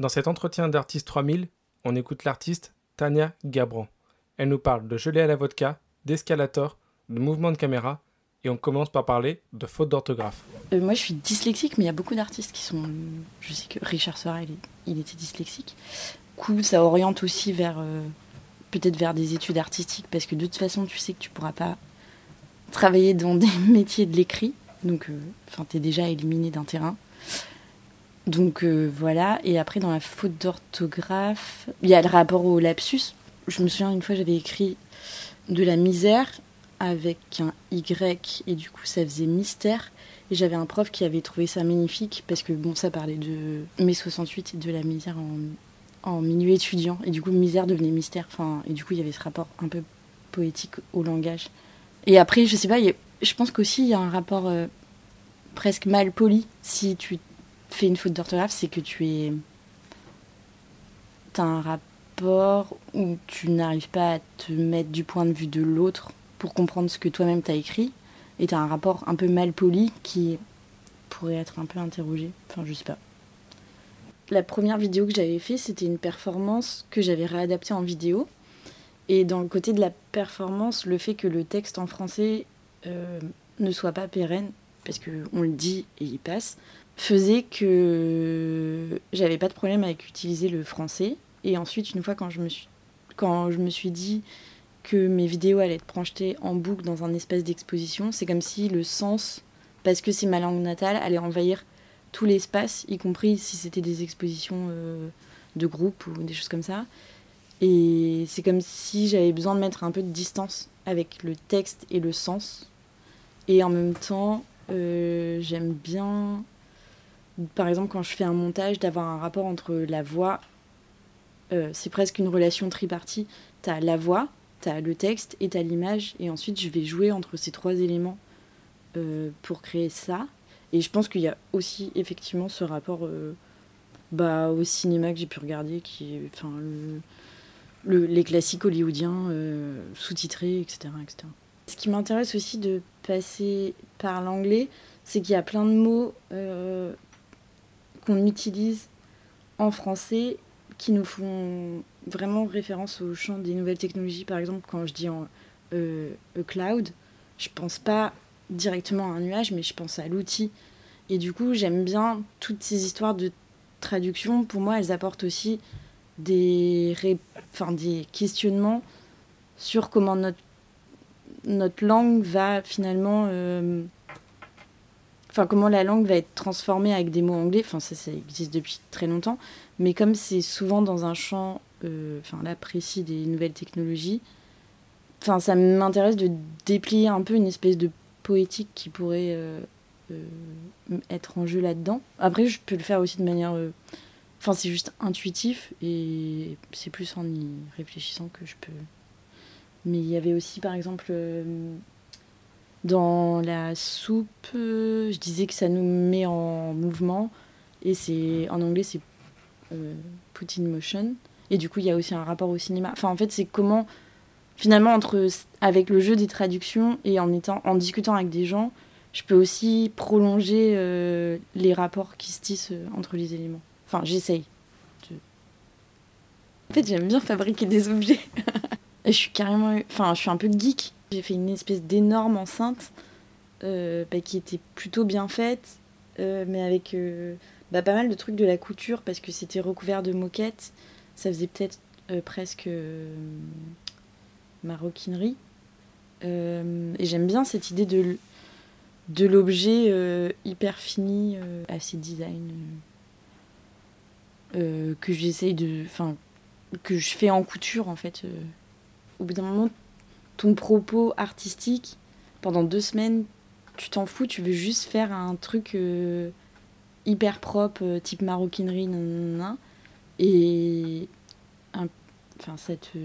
Dans cet entretien d'Artiste 3000, on écoute l'artiste Tania Gabran. Elle nous parle de gelée à la vodka, d'escalator, de mouvement de caméra, et on commence par parler de faute d'orthographe. Euh, moi, je suis dyslexique, mais il y a beaucoup d'artistes qui sont. Je sais que Richard Sorel, il, était dyslexique. Coup, ça oriente aussi vers. euh, peut-être vers des études artistiques, parce que de toute façon, tu sais que tu pourras pas travailler dans des métiers de l'écrit. Donc, euh, tu es déjà éliminé d'un terrain. Donc euh, voilà, et après dans la faute d'orthographe, il y a le rapport au lapsus. Je me souviens une fois j'avais écrit de la misère avec un Y et du coup ça faisait mystère. Et j'avais un prof qui avait trouvé ça magnifique parce que bon ça parlait de mai 68 et de la misère en, en milieu étudiant. Et du coup misère devenait mystère. Enfin, et du coup il y avait ce rapport un peu poétique au langage. Et après je sais pas, je pense qu'aussi il y a un rapport euh, presque mal poli si tu fais une faute d'orthographe, c'est que tu es. T'as un rapport où tu n'arrives pas à te mettre du point de vue de l'autre pour comprendre ce que toi-même t'as écrit. Et t'as un rapport un peu mal poli qui pourrait être un peu interrogé. Enfin, je sais pas. La première vidéo que j'avais fait, c'était une performance que j'avais réadaptée en vidéo. Et dans le côté de la performance, le fait que le texte en français euh, ne soit pas pérenne, parce qu'on le dit et il passe, faisait que j'avais pas de problème avec utiliser le français. Et ensuite, une fois quand je me suis, quand je me suis dit que mes vidéos allaient être projetées en boucle dans un espace d'exposition, c'est comme si le sens, parce que c'est ma langue natale, allait envahir tout l'espace, y compris si c'était des expositions euh, de groupe ou des choses comme ça. Et c'est comme si j'avais besoin de mettre un peu de distance avec le texte et le sens. Et en même temps, euh, j'aime bien par exemple, quand je fais un montage, d'avoir un rapport entre la voix, euh, c'est presque une relation tripartie. T'as la voix, t'as le texte et t'as l'image, et ensuite je vais jouer entre ces trois éléments euh, pour créer ça. Et je pense qu'il y a aussi effectivement ce rapport euh, bah, au cinéma que j'ai pu regarder, qui est enfin, le- le- les classiques hollywoodiens sous-titrés, etc., etc. Ce qui m'intéresse aussi de passer par l'anglais, c'est qu'il y a plein de mots qu'on utilise en français qui nous font vraiment référence au champ des nouvelles technologies. Par exemple, quand je dis en euh, a cloud, je pense pas directement à un nuage, mais je pense à l'outil. Et du coup, j'aime bien toutes ces histoires de traduction. Pour moi, elles apportent aussi des, ré- enfin, des questionnements sur comment notre, notre langue va finalement euh, enfin comment la langue va être transformée avec des mots anglais, enfin ça, ça existe depuis très longtemps, mais comme c'est souvent dans un champ, euh, enfin là précis des nouvelles technologies, enfin ça m'intéresse de déplier un peu une espèce de poétique qui pourrait euh, euh, être en jeu là-dedans. Après je peux le faire aussi de manière, enfin c'est juste intuitif et c'est plus en y réfléchissant que je peux. Mais il y avait aussi par exemple dans la soupe, euh, je disais que ça nous met en mouvement. Et c'est en anglais, c'est euh, put in motion. Et du coup, il y a aussi un rapport au cinéma. Enfin, en fait, c'est comment, finalement, entre, avec le jeu des traductions et en, étant, en discutant avec des gens, je peux aussi prolonger euh, les rapports qui se tissent euh, entre les éléments. Enfin, j'essaye. En fait, j'aime bien fabriquer des objets. Et je suis carrément. Enfin, je suis un peu geek. J'ai fait une espèce d'énorme enceinte euh, bah, qui était plutôt bien faite, euh, mais avec euh, bah, pas mal de trucs de la couture parce que c'était recouvert de moquettes. Ça faisait peut-être presque maroquinerie. Et j'aime bien cette idée de, de l'objet hyper fini, assez design, que j'essaye de. Enfin, que je fais en couture en fait. Au bout d'un moment, ton propos artistique, pendant deux semaines, tu t'en fous, tu veux juste faire un truc euh, hyper propre, euh, type maroquinerie, nanana, et un- ça te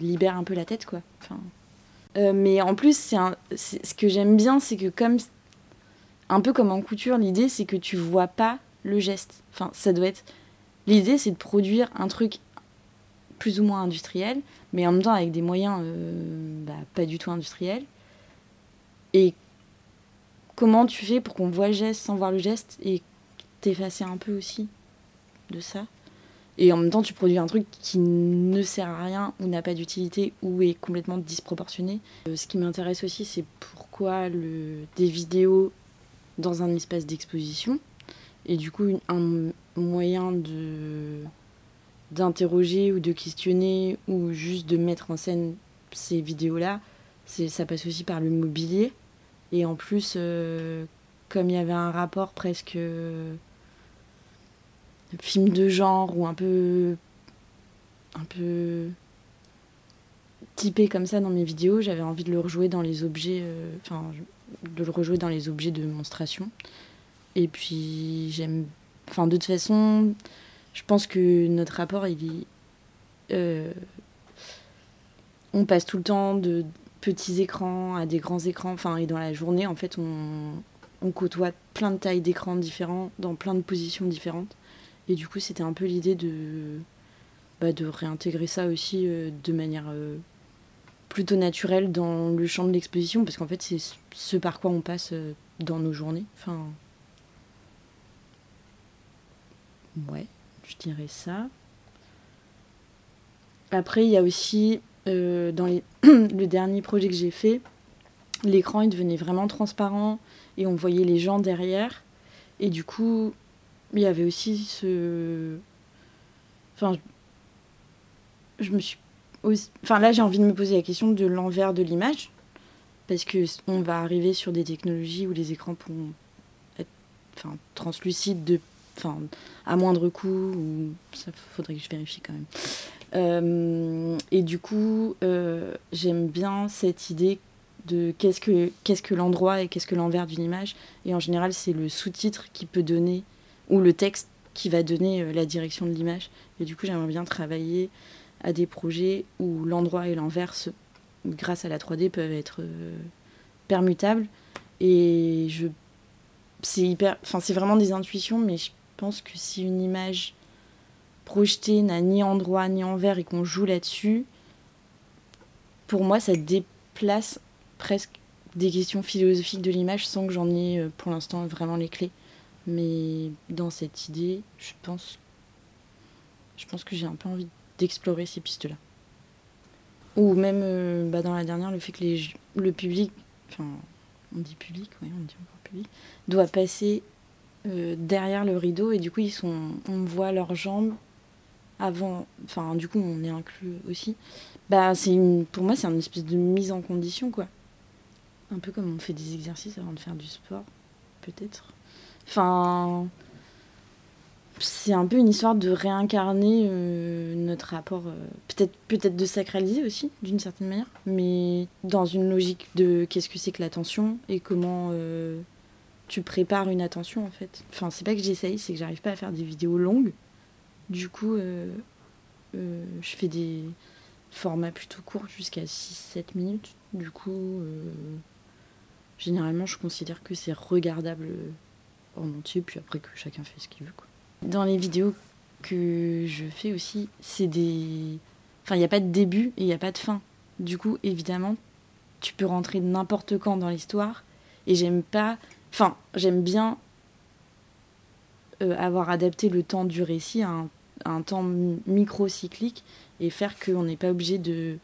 libère un peu la tête, quoi. Euh, mais en plus, c'est- ce que j'aime bien, c'est que comme un peu comme en couture, l'idée c'est que tu vois pas le geste. Enfin, ça doit être. L'idée c'est de produire un truc plus ou moins industriel, mais en même temps avec des moyens euh, bah, pas du tout industriels. Et comment tu fais pour qu'on voit le geste sans voir le geste et t'effacer un peu aussi de ça? Et en même temps, tu produis un truc qui ne sert à rien ou n'a pas d'utilité ou est complètement disproportionné. Euh, ce qui m'intéresse aussi, c'est pourquoi des vidéos dans un espace d'exposition et du coup un moyen de d'interroger ou de questionner ou juste de mettre en scène ces vidéos-là, ça passe aussi par le mobilier. Et en plus, euh, comme il y avait un rapport presque euh, film de genre ou un peu un peu typé comme ça dans mes vidéos, j'avais envie de le rejouer dans les objets, euh, de le rejouer dans les objets de monstration. Et puis j'aime, enfin de toute façon, je pense que notre rapport il est, euh, on passe tout le temps de petits écrans à des grands écrans, enfin et dans la journée en fait on, on côtoie plein de tailles d'écrans différents dans plein de positions différentes. Et du coup, c'était un peu l'idée de, bah, de réintégrer ça aussi euh, de manière euh, plutôt naturelle dans le champ de l'exposition, parce qu'en fait, c'est ce par quoi on passe dans nos journées. Enfin. Ouais, je dirais ça. Après, il y a aussi, dans les le dernier projet que j'ai fait, l'écran il devenait vraiment transparent et on voyait les gens derrière. Et du coup, il y avait aussi ce. Enfin, je me suis. Enfin, là, j'ai envie de me poser la question de l'envers de l'image. Parce que on va arriver sur des technologies où les écrans pourront être translucides de, enfin, à moindre coût. Ou... Ça faudrait que je vérifie quand même. Euh, et du coup, euh, j'aime bien cette idée de qu'est-ce que, qu'est-ce que l'endroit et qu'est-ce que l'envers d'une image. Et en général, c'est le sous-titre qui peut donner ou le texte qui va donner euh, la direction de l'image. Et du coup, j'aimerais bien travailler à des projets où l'endroit et l'envers, grâce à la 3D, peuvent être permutables. Et je, c'est hyper, c'est vraiment des intuitions, mais je pense que si une image projetée n'a ni endroit ni envers et qu'on joue là-dessus, pour moi, ça déplace presque des questions philosophiques de l'image sans que j'en ai euh, pour l'instant vraiment les clés. Mais dans cette idée, je pense, je pense que j'ai un peu envie d'explorer ces pistes-là. Ou même euh, bah, dans la dernière, le fait que les, le public, enfin, on dit public, oui, on dit encore public, doit passer derrière le rideau et du coup, ils sont, on voit leurs jambes avant, enfin, du coup, on est inclus aussi. Bah, c'est une, pour moi, c'est une espèce de mise en condition, quoi. Un peu comme on fait des exercices avant de faire du sport, peut-être. Enfin, c'est un peu une histoire de réincarner euh, notre rapport, euh, peut-être peut-être de sacraliser aussi, d'une certaine manière, mais dans une logique de qu'est-ce que c'est que l'attention et comment euh, tu prépares une attention en fait. Enfin, c'est pas que j'essaye, c'est que j'arrive pas à faire des vidéos longues. Du coup, je fais des formats plutôt courts jusqu'à 6-7 minutes. Du coup, généralement, je considère que c'est regardable en entier, puis après que chacun fait ce qu'il veut. Quoi. Dans les vidéos que je fais aussi, c'est des. Enfin, il n'y a pas de début et il n'y a pas de fin. Du coup, évidemment, tu peux rentrer n'importe quand dans l'histoire. Et j'aime pas. Enfin, j'aime bien euh, avoir adapté le temps du récit à un, temps micro-cyclique et faire qu'on n'est pas obligé de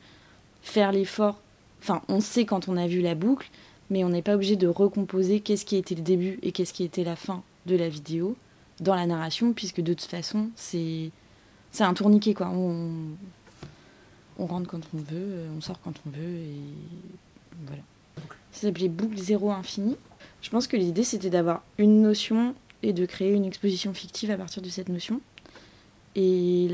faire l'effort. Enfin, on sait quand on a vu la boucle, mais on n'est pas obligé de recomposer qu'est-ce qui était le début et qu'est-ce qui était la fin de la vidéo dans la narration, puisque de toute façon, c'est c'est un tourniquet quoi. On, on rentre quand on veut, on sort quand on veut, et voilà. Ça s'appelait Boucle Zéro Infini. Je pense que l'idée c'était d'avoir une notion et de créer une exposition fictive à partir de cette notion. Et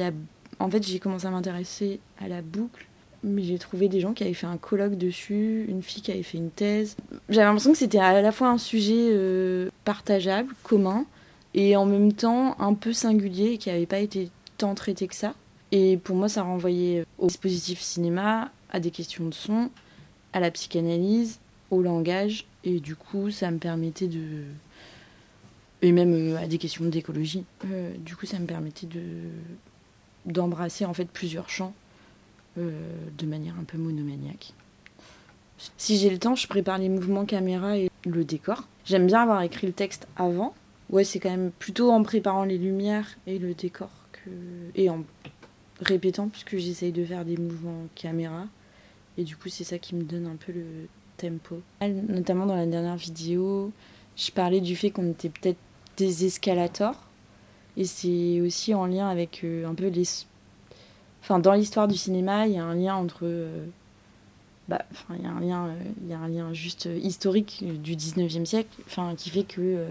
en fait, j'ai commencé à m'intéresser à la boucle mais j'ai trouvé des gens qui avaient fait un colloque dessus, une fille qui avait fait une thèse. J'avais l'impression que c'était à la fois un sujet euh, partageable, commun, et en même temps un peu singulier et qui n'avait pas été tant traité que ça. Et pour moi, ça renvoyait au dispositif cinéma, à des questions de son, à la psychanalyse, au langage, et du coup, ça me permettait de. Et même euh, à des questions d'écologie. Euh, du coup, ça me permettait de d'embrasser en fait plusieurs champs euh, de manière un peu monomaniaque. Si j'ai le temps, je prépare les mouvements caméra et le décor. J'aime bien avoir écrit le texte avant. Ouais, c'est quand même plutôt en préparant les lumières et le décor que que. Et en répétant, puisque j'essaye de faire des mouvements caméra. Et du coup, c'est ça qui me donne un peu le tempo. Notamment dans la dernière vidéo, je parlais du fait qu'on était peut-être des escalators. Et c'est aussi en lien avec euh, un peu les. Enfin, dans l'histoire du cinéma, il y a un lien entre. Euh, bah, enfin, il y a un lien, euh, il y a un lien juste historique du 19e siècle, enfin, qui fait que,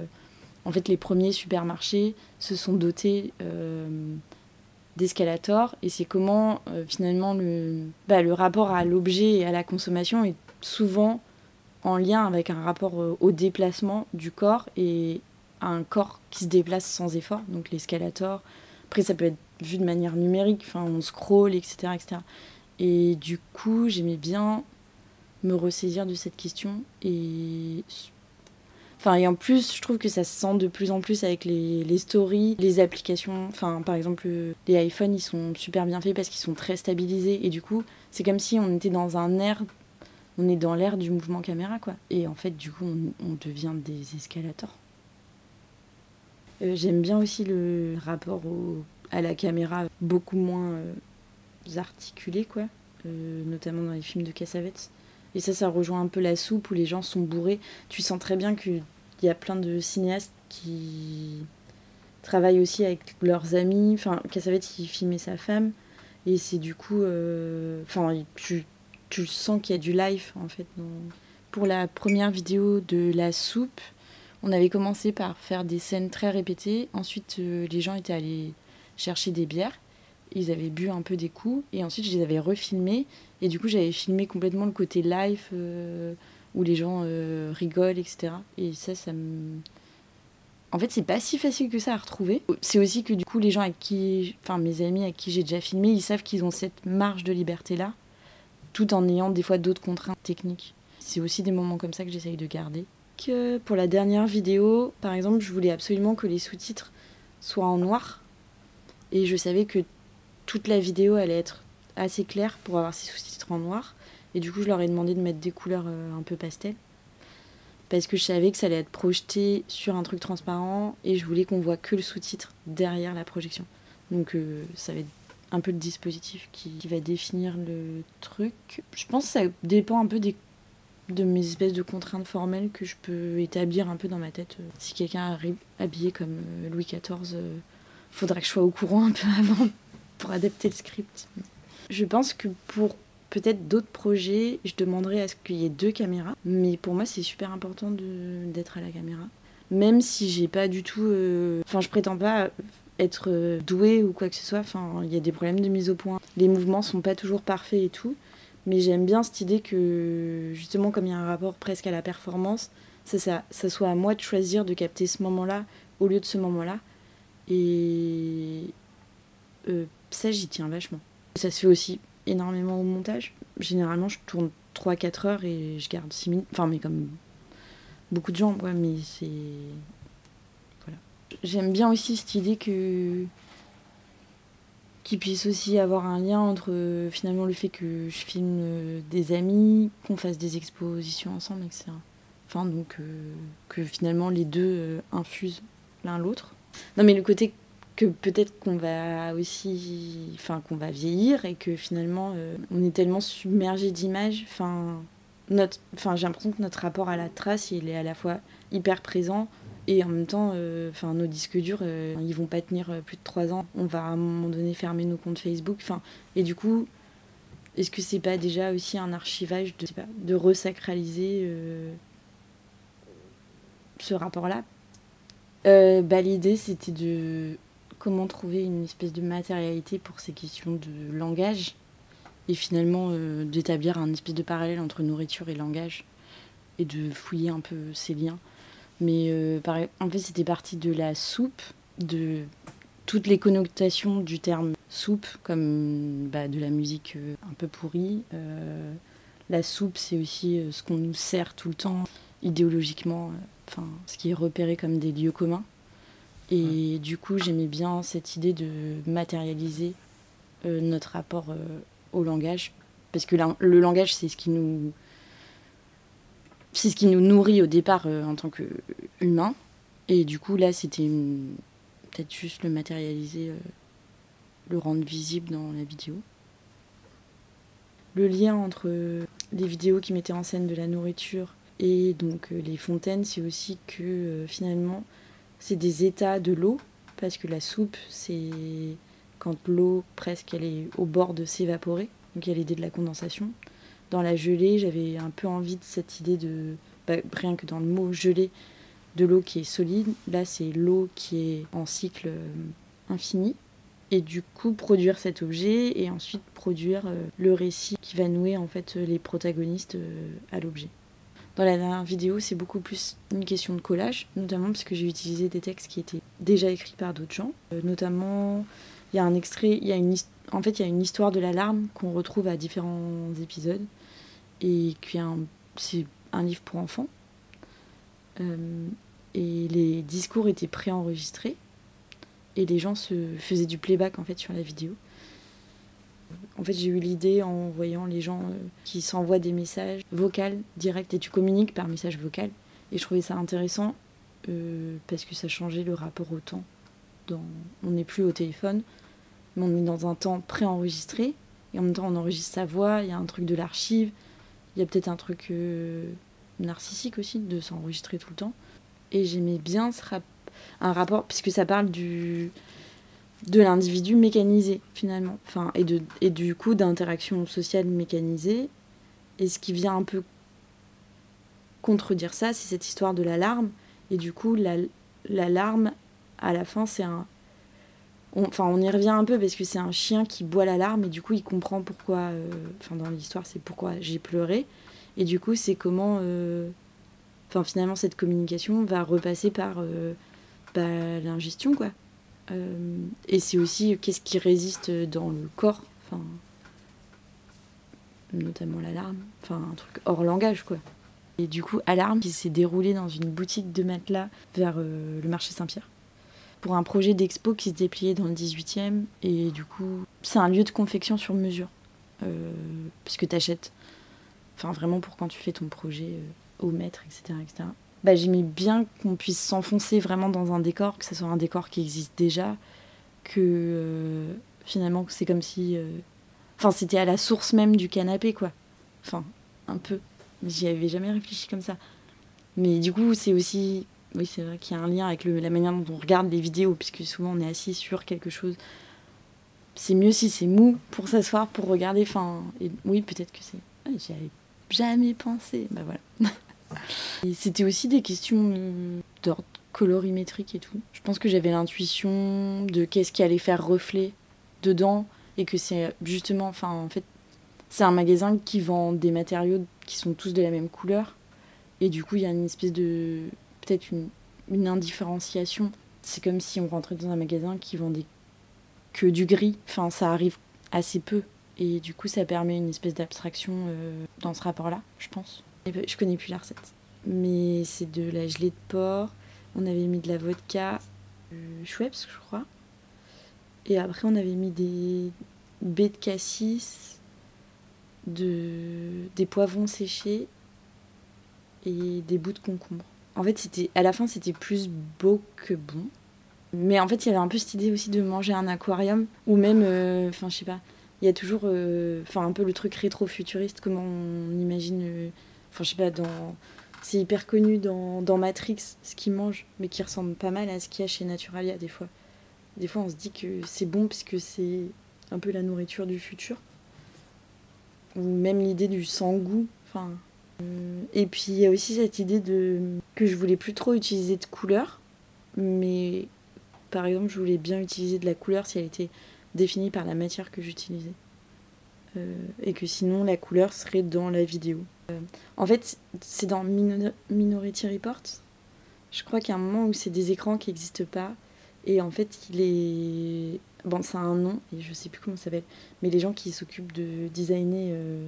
en fait, les premiers supermarchés se sont dotés d'escalators et c'est comment finalement le, bah, le rapport à l'objet et à la consommation est souvent en lien avec un rapport au déplacement du corps et un corps qui se déplace sans effort, donc l'escalator. Après, ça peut être vu de manière numérique, enfin, on scroll, etc., etc. Et du coup, j'aimais bien me ressaisir de cette question. Et, enfin, et en plus, je trouve que ça se sent de plus en plus avec les, les stories, les applications. Enfin, par exemple, les iPhones, ils sont super bien faits parce qu'ils sont très stabilisés. Et du coup, c'est comme si on était dans un air on est dans l'air du mouvement caméra, quoi. Et en fait, du coup, on, on devient des escalators. Euh, j'aime bien aussi le rapport à la caméra beaucoup moins euh, articulé, quoi. Euh, notamment dans les films de Cassavetes. Et ça, ça rejoint un peu la soupe où les gens sont bourrés. Tu sens très bien qu'il y a plein de cinéastes qui travaillent aussi avec leurs amis. Enfin, Cassavetes, il filmait sa femme. Et c'est du coup. Enfin, tu, sens qu'il y a du live, en fait. Pour la première vidéo de la soupe, on avait commencé par faire des scènes très répétées. Ensuite, euh, les gens étaient allés chercher des bières. Ils avaient bu un peu des coups. Et ensuite, je les avais refilmés. Et du coup, j'avais filmé complètement le côté live euh, où les gens euh, rigolent, etc. Et ça, ça me. En fait, c'est pas si facile que ça à retrouver. C'est aussi que du coup, les gens avec qui. Enfin, mes amis avec qui j'ai déjà filmé, ils savent qu'ils ont cette marge de liberté-là, tout en ayant des fois d'autres contraintes techniques. C'est aussi des moments comme ça que j'essaye de garder pour la dernière vidéo, par exemple, je voulais absolument que les sous-titres soient en noir. Et je savais que toute la vidéo allait être assez claire pour avoir ces sous-titres en noir. Et du coup, je leur ai demandé de mettre des couleurs euh, un peu pastel. Parce que je savais que ça allait être projeté sur un truc transparent et je voulais qu'on voit que le sous-titre derrière la projection. Donc euh, ça va être un peu le dispositif qui, qui, va définir le truc. Je pense que ça dépend un peu des de mes espèces de contraintes formelles que je peux établir un peu dans ma tête. Si quelqu'un arrive habillé comme euh, Louis XIV, euh, faudra que je sois au courant un peu avant pour adapter le script. Je pense que pour peut-être d'autres projets, je demanderais à ce qu'il y ait deux caméras. Mais pour moi, c'est super important d'être à la caméra. Même si j'ai pas du tout. Euh, enfin, je prétends pas être doué ou quoi que ce soit. Enfin, il y a des problèmes de mise au point. Les mouvements sont pas toujours parfaits et tout. Mais j'aime bien cette idée que, justement, comme il y a un rapport presque à la performance, ça, ça, ça soit à moi de choisir de capter ce moment-là au lieu de ce moment-là. Et euh, ça, j'y tiens vachement. Ça se fait aussi énormément au montage. Généralement, je tourne 3-4 heures et je garde 6 minutes. Enfin, mais comme beaucoup de gens, ouais, mais c'est. Voilà. J'aime bien aussi cette idée que qui puisse aussi avoir un lien entre euh, finalement le fait que je filme euh, des amis, qu'on fasse des expositions ensemble, etc. Enfin, donc euh, que finalement les deux infusent l'un l'autre. Non, mais le côté que peut-être qu'on va aussi, enfin qu'on va vieillir et que finalement on est tellement submergé d'images. Enfin, notre, enfin j'ai l'impression que notre rapport à la trace, il est à la fois hyper présent, et en même temps, euh, enfin nos disques durs, euh, ils vont pas tenir euh, plus de 3 ans. On va à un moment donné fermer nos comptes Facebook. Enfin, et du coup, est-ce que c'est pas déjà aussi un archivage de, pas, de resacraliser ce rapport-là? Bah, L'idée, c'était de comment trouver une espèce de matérialité pour ces questions de langage et finalement d'établir un espèce de parallèle entre nourriture et langage et de fouiller un peu ces liens. Mais euh, en fait, c'était parti de la soupe, de toutes les connotations du terme soupe, comme bah, de la musique euh, un peu pourrie. Euh, la soupe, c'est aussi ce qu'on nous sert tout le temps, idéologiquement, ce qui est repéré comme des lieux communs. Et du coup, j'aimais bien cette idée de matérialiser notre rapport au langage, parce que le langage, c'est ce qui nous c'est ce qui nous nourrit au départ euh, en tant qu'humain. Et du coup, là, c'était peut-être juste le matérialiser euh, le rendre visible dans la vidéo. Le lien entre les vidéos qui mettaient en scène de la nourriture et donc les fontaines, c'est aussi que finalement c'est des états de l'eau, parce que la soupe, c'est quand l'eau presque elle est au bord de s'évaporer, donc il y a l'idée de la condensation. Dans la gelée, j'avais un peu envie de cette idée de, bah, rien que dans le mot gelée, de l'eau qui est solide. Là, c'est l'eau qui est en cycle euh, infini. Et du coup, produire cet objet et ensuite produire euh, le récit qui va nouer en fait les protagonistes euh, à l'objet. Dans la dernière vidéo, c'est beaucoup plus une question de collage, notamment parce que j'ai utilisé des textes qui étaient déjà écrits par d'autres gens. notamment, il y a un extrait, y a une, en fait, il y a une histoire de l'alarme qu'on retrouve à différents épisodes et qui c'est un livre pour enfants. et les discours étaient préenregistrés et les gens se faisaient du playback en fait sur la vidéo. En fait, j'ai eu l'idée en voyant les gens euh, qui s'envoient des messages vocaux directs et tu communiques par message vocal. Et je trouvais ça intéressant euh, parce que ça changeait le rapport au temps. On n'est plus au téléphone, mais on est dans un temps préenregistré. Et en même temps, on enregistre sa voix, il y a un truc de l'archive, il y a peut-être un truc euh, narcissique aussi de s'enregistrer tout le temps. Et j'aimais bien ce un rapport, puisque ça parle du, de l'individu mécanisé finalement, enfin, et, de, et du coup d'interaction sociale mécanisée. Et ce qui vient un peu contredire ça, c'est cette histoire de l'alarme. Et du coup, l'alarme, à la fin, c'est un. enfin, on y revient un peu parce que c'est un chien qui boit l'alarme et du coup, il comprend pourquoi. Euh, enfin, dans l'histoire, c'est pourquoi j'ai pleuré. Et du coup, c'est comment. Euh, enfin, finalement, cette communication va repasser par euh, bah, l'ingestion, quoi. Euh, et c'est aussi qu'est-ce qui résiste dans le corps, enfin, notamment l'alarme, enfin un truc hors langage quoi. Et du coup, Alarme qui s'est déroulé dans une boutique de matelas vers euh, le marché Saint-Pierre pour un projet d'expo qui se dépliait dans le 18e. Et du coup, c'est un lieu de confection sur mesure. Euh, puisque tu achètes, enfin vraiment pour quand tu fais ton projet au mètre, etc. etc bah, j'aimais bien qu'on puisse s'enfoncer vraiment dans un décor, que ce soit un décor qui existe déjà, que euh, finalement c'est comme si. Euh, enfin, c'était à la source même du canapé, quoi. Enfin, un peu. J'y avais jamais réfléchi comme ça. Mais du coup, c'est aussi. Oui, c'est vrai qu'il y a un lien avec la manière dont on regarde les vidéos, puisque souvent on est assis sur quelque chose. C'est mieux si c'est mou pour s'asseoir, pour regarder. Enfin, oui, peut-être que c'est. J'y avais jamais pensé. Bah voilà. C'était aussi des questions d'ordre colorimétrique et tout. Je pense que j'avais l'intuition de qu'est-ce qui allait faire reflet dedans et que c'est justement, enfin en fait, c'est un magasin qui vend des matériaux qui sont tous de la même couleur et du coup il y a une espèce de peut-être une, une indifférenciation. C'est comme si on rentrait dans un magasin qui vendait que du gris. Enfin ça arrive assez peu et du coup ça permet une espèce d'abstraction euh, dans ce rapport-là, je pense. Je connais plus la recette. Mais c'est de la gelée de porc. On avait mis de la vodka, euh, Schweppes, je crois. Et après, on avait mis des baies de cassis, de... des poivrons séchés et des bouts de concombre. En fait, c'était à la fin, c'était plus beau que bon. Mais en fait, il y avait un peu cette idée aussi de manger un aquarium ou même, euh, enfin, je sais pas, il y a toujours, euh, un peu le truc rétro-futuriste, comment on imagine Enfin, je sais pas, dans. C'est hyper connu dans, Matrix, ce qu'ils mangent, mais qui ressemble pas mal à ce qu'il y a chez Naturalia des fois. Des fois, on se dit que c'est bon puisque c'est un peu la nourriture du futur. Ou même l'idée du sans-goût. Enfin, euh, et puis, il y a aussi cette idée de que je voulais plus trop utiliser de couleur, mais par exemple, je voulais bien utiliser de la couleur si elle était définie par la matière que j'utilisais. Euh, et que sinon, la couleur serait dans la vidéo. En fait, c'est dans Minority Report. Je crois qu'il y a un moment où c'est des écrans qui n'existent pas. Et en fait, il est. Bon, ça a un nom, et je sais plus comment ça s'appelle. Mais les gens qui s'occupent de designer. Euh,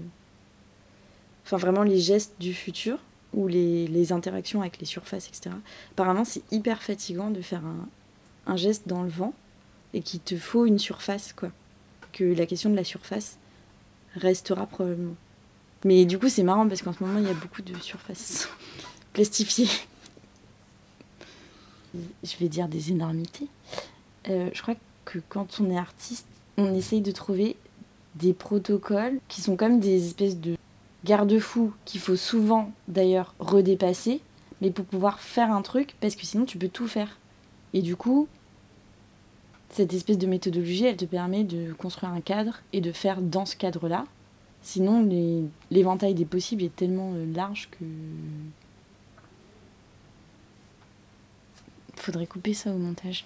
enfin, vraiment les gestes du futur, ou les, les, interactions avec les surfaces, etc. Apparemment, c'est hyper fatigant de faire un, un geste dans le vent, et qu'il te faut une surface, quoi. Que la question de la surface restera probablement. Mais du coup, c'est marrant parce qu'en ce moment, il y a beaucoup de surfaces plastifiées. Je vais dire des énormités. Euh, je crois que quand on est artiste, on essaye de trouver des protocoles qui sont comme des espèces de garde-fous qu'il faut souvent d'ailleurs redépasser, mais pour pouvoir faire un truc, parce que sinon tu peux tout faire. Et du coup, cette espèce de méthodologie, elle te permet de construire un cadre et de faire dans ce cadre-là. Sinon, l'éventail des possibles est tellement euh, large que. Faudrait couper ça au montage.